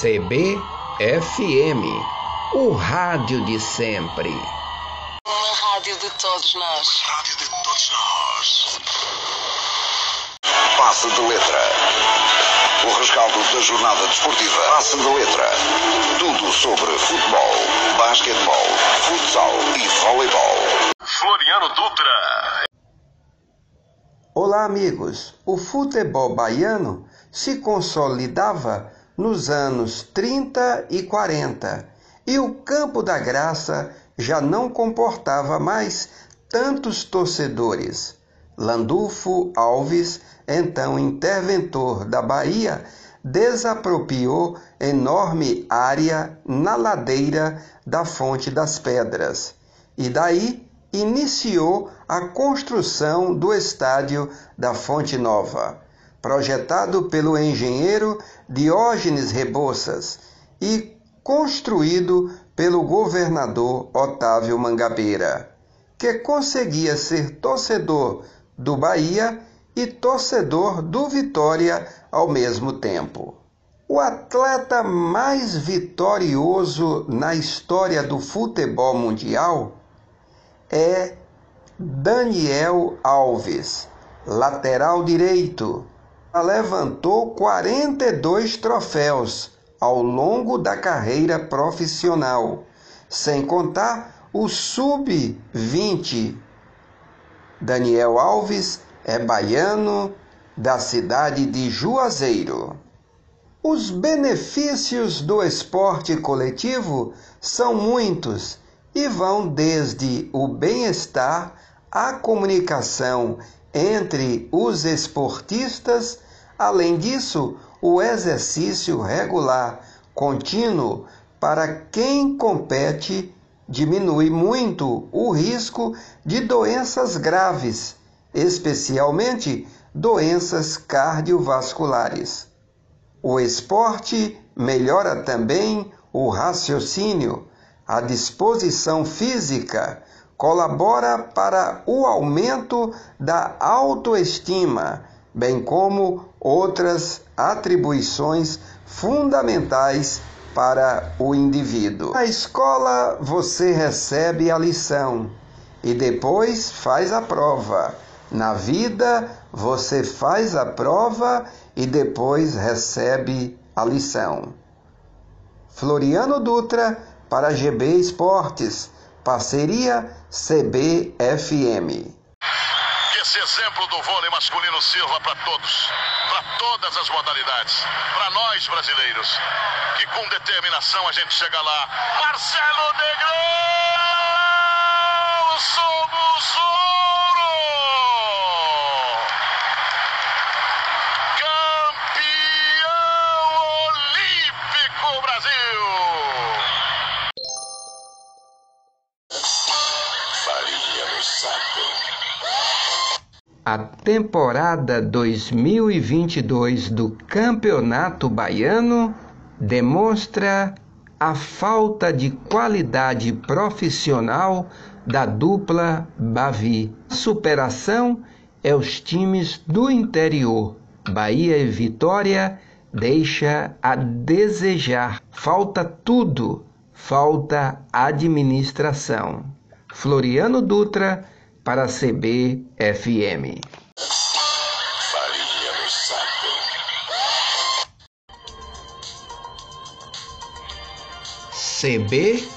CBFM, o rádio de sempre. Uma rádio de todos nós. Rádio de todos nós. Passe de letra. O rescaldo da jornada desportiva. Passe de letra. Tudo sobre futebol, basquetebol, futsal e voleibol. Floriano Dutra. Olá, amigos. O futebol baiano se consolidava nos anos 30 e 40 e o Campo da Graça já não comportava mais tantos torcedores. Landulfo Alves, então interventor da Bahia, desapropriou enorme área na ladeira da Fonte das Pedras. E daí iniciou a construção do estádio da Fonte Nova projetado pelo engenheiro Diógenes Rebouças e construído pelo governador Otávio Mangabeira, que conseguia ser torcedor do Bahia e torcedor do Vitória ao mesmo tempo. O atleta mais vitorioso na história do futebol mundial é Daniel Alves, lateral direito, levantou 42 troféus ao longo da carreira profissional, sem contar o sub-20. Daniel Alves é baiano da cidade de Juazeiro. Os benefícios do esporte coletivo são muitos e vão desde o bem-estar à comunicação entre os esportistas. Além disso, o exercício regular contínuo para quem compete diminui muito o risco de doenças graves, especialmente doenças cardiovasculares. O esporte melhora também o raciocínio, a disposição física, colabora para o aumento da autoestima, bem como outras atribuições fundamentais para o indivíduo. Na escola você recebe a lição e depois faz a prova. Na vida você faz a prova e depois recebe a lição. Floriano Dutra para GB Esportes Parceria CBFM. Que esse exemplo do vôlei masculino sirva para todos, para todas as modalidades, para nós brasileiros, que com determinação a gente chega lá. Marcelo Negrão! Somos ouro! A temporada 2022 do Campeonato Baiano demonstra a falta de qualidade profissional da dupla Bavi. Superação é os times do interior. Bahia e Vitória deixa a desejar. Falta tudo, falta administração. Floriano Dutra para a CBFM. CBFM